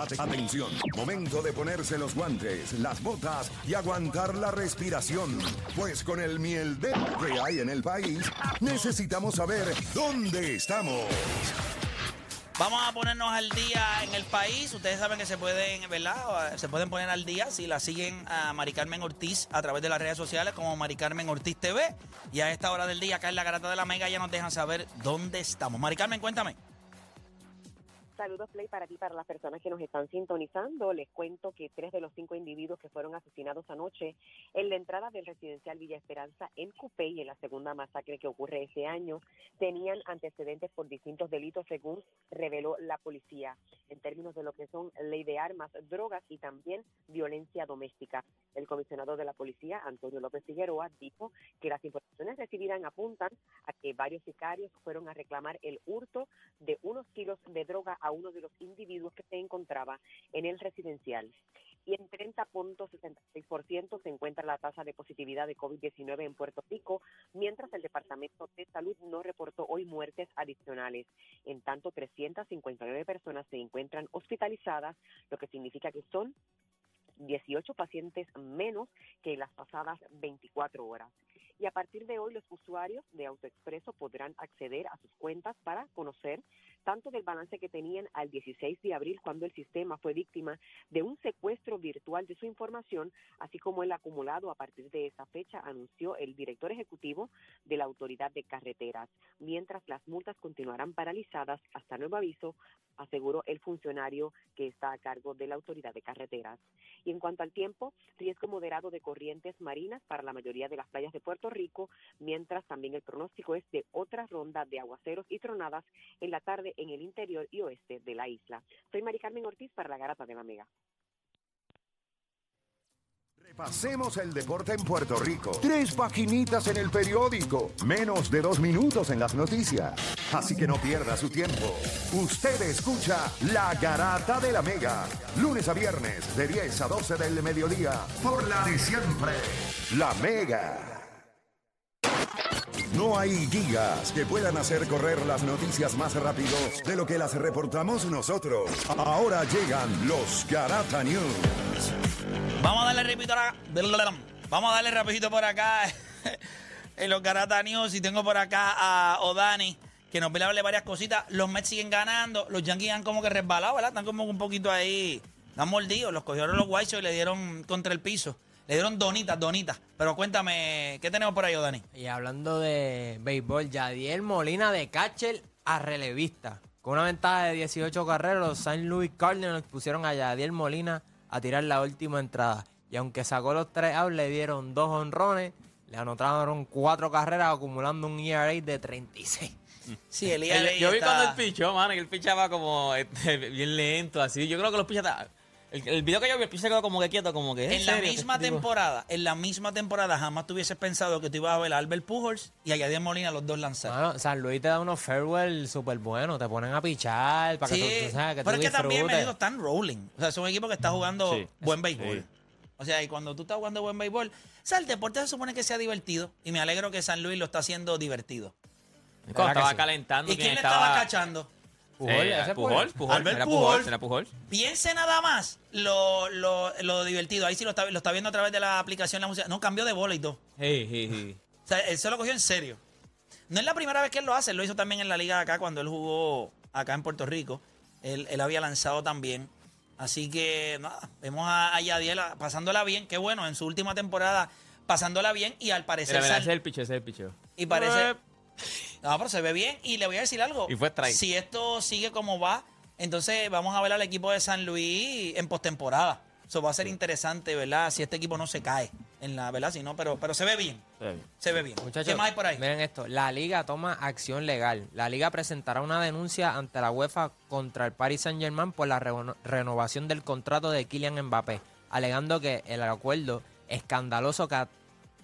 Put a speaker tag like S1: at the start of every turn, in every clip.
S1: Atención, momento de ponerse los guantes, las botas y aguantar la respiración. Pues con el miel de que hay en el país, necesitamos saber dónde estamos.
S2: Vamos a ponernos al día en el país. Ustedes saben que se pueden, ¿verdad? Se pueden poner al día si la siguen a Mari Carmen Ortiz a través de las redes sociales como Mari Carmen Ortiz TV. Y a esta hora del día, acá en la Garata de la Mega, ya nos dejan saber dónde estamos. Mari Carmen, cuéntame.
S3: Saludos, Play, para ti, para las personas que nos están sintonizando. Les cuento que tres de los cinco individuos que fueron asesinados anoche en la entrada del residencial Villa Esperanza en Cupey, en la segunda masacre que ocurre ese año, tenían antecedentes por distintos delitos, según reveló la policía, en términos de lo que son ley de armas, drogas y también violencia doméstica. El comisionado de la policía, Antonio López Figueroa, dijo que las informaciones recibidas apuntan a que varios sicarios fueron a reclamar el hurto de unos kilos de droga a uno de los individuos que se encontraba en el residencial. Y en 30.66% se encuentra la tasa de positividad de COVID-19 en Puerto Rico, mientras el Departamento de Salud no reportó hoy muertes adicionales. En tanto, 359 personas se encuentran hospitalizadas, lo que significa que son 18 pacientes menos que las pasadas 24 horas. Y a partir de hoy los usuarios de AutoExpreso podrán acceder a sus cuentas para conocer tanto del balance que tenían al 16 de abril cuando el sistema fue víctima de un secuestro virtual de su información, así como el acumulado a partir de esa fecha, anunció el director ejecutivo de la Autoridad de Carreteras. Mientras las multas continuarán paralizadas hasta nuevo aviso, aseguró el funcionario que está a cargo de la Autoridad de Carreteras. Y en cuanto al tiempo, riesgo moderado de corrientes marinas para la mayoría de las playas de Puerto Rico, mientras también el pronóstico es de otra ronda de aguaceros y tronadas en la tarde en el interior y oeste de la isla. Soy Mari Carmen Ortiz para la Garata de la Mega.
S1: Repasemos el deporte en Puerto Rico. Tres paginitas en el periódico. Menos de dos minutos en las noticias. Así que no pierda su tiempo. Usted escucha La Garata de la Mega. Lunes a viernes de 10 a 12 del mediodía. Por la de siempre. La Mega. No hay gigas que puedan hacer correr las noticias más rápido de lo que las reportamos nosotros. Ahora llegan los Garata News.
S2: Vamos a darle rapidito a- Vamos a darle rapidito por acá en los Garata News. Y tengo por acá a Odani, que nos hablar varias cositas. Los Mets siguen ganando. Los Yankees han como que resbalado, ¿verdad? Están como un poquito ahí. Están mordidos. Los cogieron los White y le dieron contra el piso. Le dieron donitas, donitas. Pero cuéntame, ¿qué tenemos por ahí, Odani?
S4: Y hablando de béisbol, Yadiel Molina de catcher a relevista. Con una ventaja de 18 carreras, los St. Louis Cardinals pusieron a Yadiel Molina a tirar la última entrada. Y aunque sacó los tres outs, le dieron dos honrones, le anotaron cuatro carreras, acumulando un ERA de 36.
S2: Sí, el ERA
S5: yo vi
S2: está-
S5: cuando él pichó, mano, que él pichaba como este, bien lento, así. Yo creo que los pichas. El, el video que yo vi, el picha quedó como que quieto, como que.
S2: En la
S5: serio?
S2: misma temporada, en la misma temporada, jamás tú hubieses pensado que tú ibas a ver a Albert Pujols y a Yadier Molina los dos lanzar.
S4: Bueno, San Luis te da unos farewell súper buenos, te ponen a pichar para
S2: Sí,
S4: que tú, tú sabes, que
S2: pero
S4: tú
S2: es que también me están rolling. O sea, es un equipo que está jugando
S5: Sí,
S2: buen béisbol.
S5: sí.
S2: O sea, y cuando tú estás jugando buen béisbol, o sea, el deporte se supone que sea divertido. Y me alegro que San Luis lo está haciendo divertido.
S5: Cuando
S4: ¿Verdad que
S5: estaba
S4: sí?
S5: calentando,
S2: ¿Y quién le
S5: estaba,
S2: estaba cachando?
S4: Pujol,
S5: Eh,
S4: ese
S5: Pujol,
S4: Pujol.
S5: Pujol,
S2: Albert
S5: era
S2: Pujol.
S5: Pujol, era Pujol.
S2: Piense nada más lo, lo, lo divertido. Ahí sí lo está, lo está viendo a través de la aplicación la música. No, cambió de bola y todo.
S5: Sí, sí, sí.
S2: O sea, él se lo cogió en serio. No es la primera vez que él lo hace, él lo hizo también en la liga de acá cuando él jugó acá en Puerto Rico. Él, él había lanzado también. Así que nada, vemos a, a Yadiel a- pasándola bien, qué bueno, en su última temporada pasándola bien y al parecer
S5: Mira, mira,
S2: sal-
S5: ese es el picho, ese es el picho.
S2: y parece
S5: Eh,
S2: no, pero se ve bien y le voy a decir algo.
S5: Y fue strike.
S2: Si esto sigue como va, entonces vamos a ver al equipo de San Luis en postemporada. Eso va a ser interesante, ¿verdad? Si este equipo no se cae en la, ¿verdad? Si no, pero, pero se ve bien.
S5: se ve bien.
S2: Se ve bien.
S4: Muchachos,
S2: ¿Qué más hay por ahí?
S4: miren esto. La liga toma acción legal. La liga presentará una denuncia ante la UEFA contra el Paris Saint-Germain por la reno- renovación del contrato de Kylian Mbappé, alegando que el acuerdo escandaloso que at-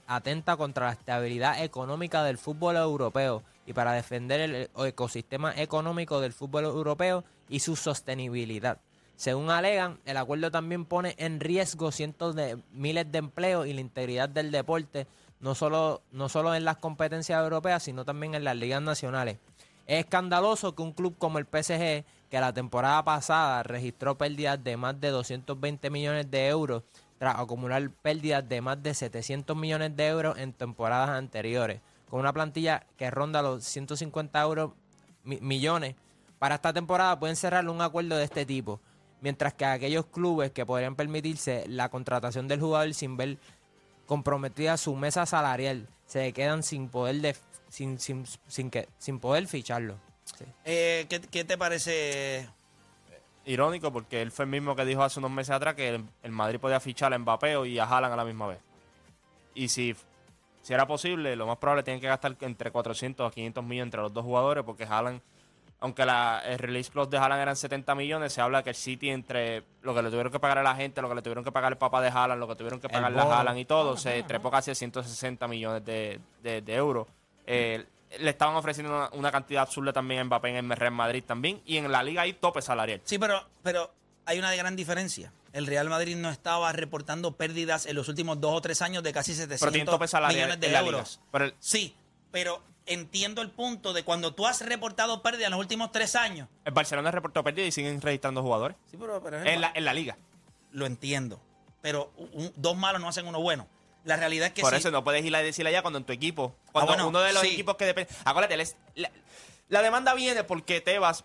S4: atenta contra la estabilidad económica del fútbol europeo y para defender el ecosistema económico del fútbol europeo y su sostenibilidad. Según alegan, el acuerdo también pone en riesgo cientos de miles de empleos y la integridad del deporte, no solo, no solo en las competencias europeas, sino también en las ligas nacionales. Es escandaloso que un club como el PSG, que la temporada pasada registró pérdidas de más de 220 millones de euros tras acumular pérdidas de más de 700 millones de euros en temporadas anteriores, con una plantilla que ronda los 150 euros, mi- millones. Para esta temporada pueden cerrar un acuerdo de este tipo, mientras que aquellos clubes que podrían permitirse la contratación del jugador sin ver comprometida su mesa salarial se quedan sin poder de, sin, sin, sin, que, sin poder ficharlo. Sí.
S2: Eh, ¿qué, qué te parece?
S6: Irónico porque él fue el mismo que dijo hace unos meses atrás que el, el Madrid podía fichar a Mbappé y a Haaland a la misma vez. Y si, si era posible, lo más probable tienen que gastar entre 400 a 500 millones entre los dos jugadores porque Haaland, aunque la, el release clause de Haaland eran 70 millones, se habla que el City entre lo que le tuvieron que pagar a la gente, lo que le tuvieron que pagar el papá de Haaland, lo que tuvieron que pagar la
S4: bono.
S6: Haaland y todo, se trepó casi a 160 millones de, de- de euros. Eh, le estaban ofreciendo una, una cantidad absurda también a Mbappé en el Real Madrid también. Y en la liga hay tope salarial.
S2: Sí, pero, pero hay una gran diferencia. El Real Madrid no estaba reportando pérdidas en los últimos dos o tres años de casi 700
S6: Pero tiene tope salarial
S2: millones de euros.
S6: Pero el-
S2: Sí, pero entiendo el punto de cuando tú has reportado pérdidas en los últimos tres años.
S6: El Barcelona reportó pérdida y siguen registrando jugadores.
S2: Sí, pero, pero
S6: En la, en la liga.
S2: lo entiendo. Pero un- dos malos no hacen uno bueno. La realidad es que
S6: Por
S2: sí.
S6: eso no puedes ir a decirle allá cuando en tu equipo. Cuando
S2: bueno,
S6: uno de los
S2: sí.
S6: equipos que depende. Acuérdate, les- la, la demanda viene porque Tebas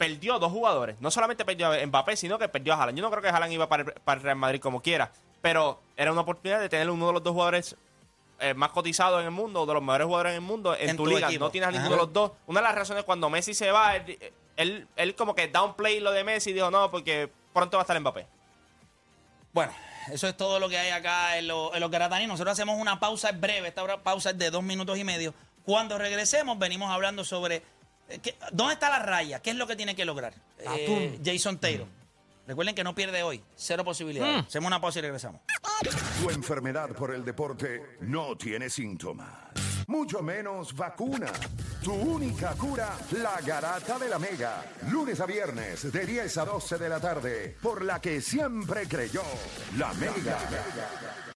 S6: perdió dos jugadores. No solamente perdió a Mbappé, sino que perdió a Haaland. Yo no creo que Haaland iba para el, para el Real Madrid como quiera. Pero era una oportunidad de tener uno de los dos jugadores eh, más cotizados en el mundo, de los mejores jugadores en el mundo, en,
S2: En
S6: tu,
S2: tu
S6: liga.
S2: equipo.
S6: No tienes a ninguno
S2: Ajá.
S6: de los dos. Una de las razones cuando Messi se va, él, él, él como que downplay lo de Messi y dijo, no, porque pronto va a estar Mbappé.
S2: Bueno, eso es todo lo que hay acá en, lo- en los Garatani. Nosotros hacemos una pausa breve. Esta pausa es de dos minutos y medio. Cuando regresemos, venimos hablando sobre dónde está la raya, qué es lo que tiene que lograr eh, Jason Taylor. Recuerden que no pierde hoy, cero posibilidades. Hacemos una pausa y regresamos.
S1: Tu enfermedad por el deporte no tiene síntomas, mucho menos vacuna. Tu única cura, la garata de la mega. Lunes a viernes, de 10 a 12 de la tarde, por la que siempre creyó, la mega.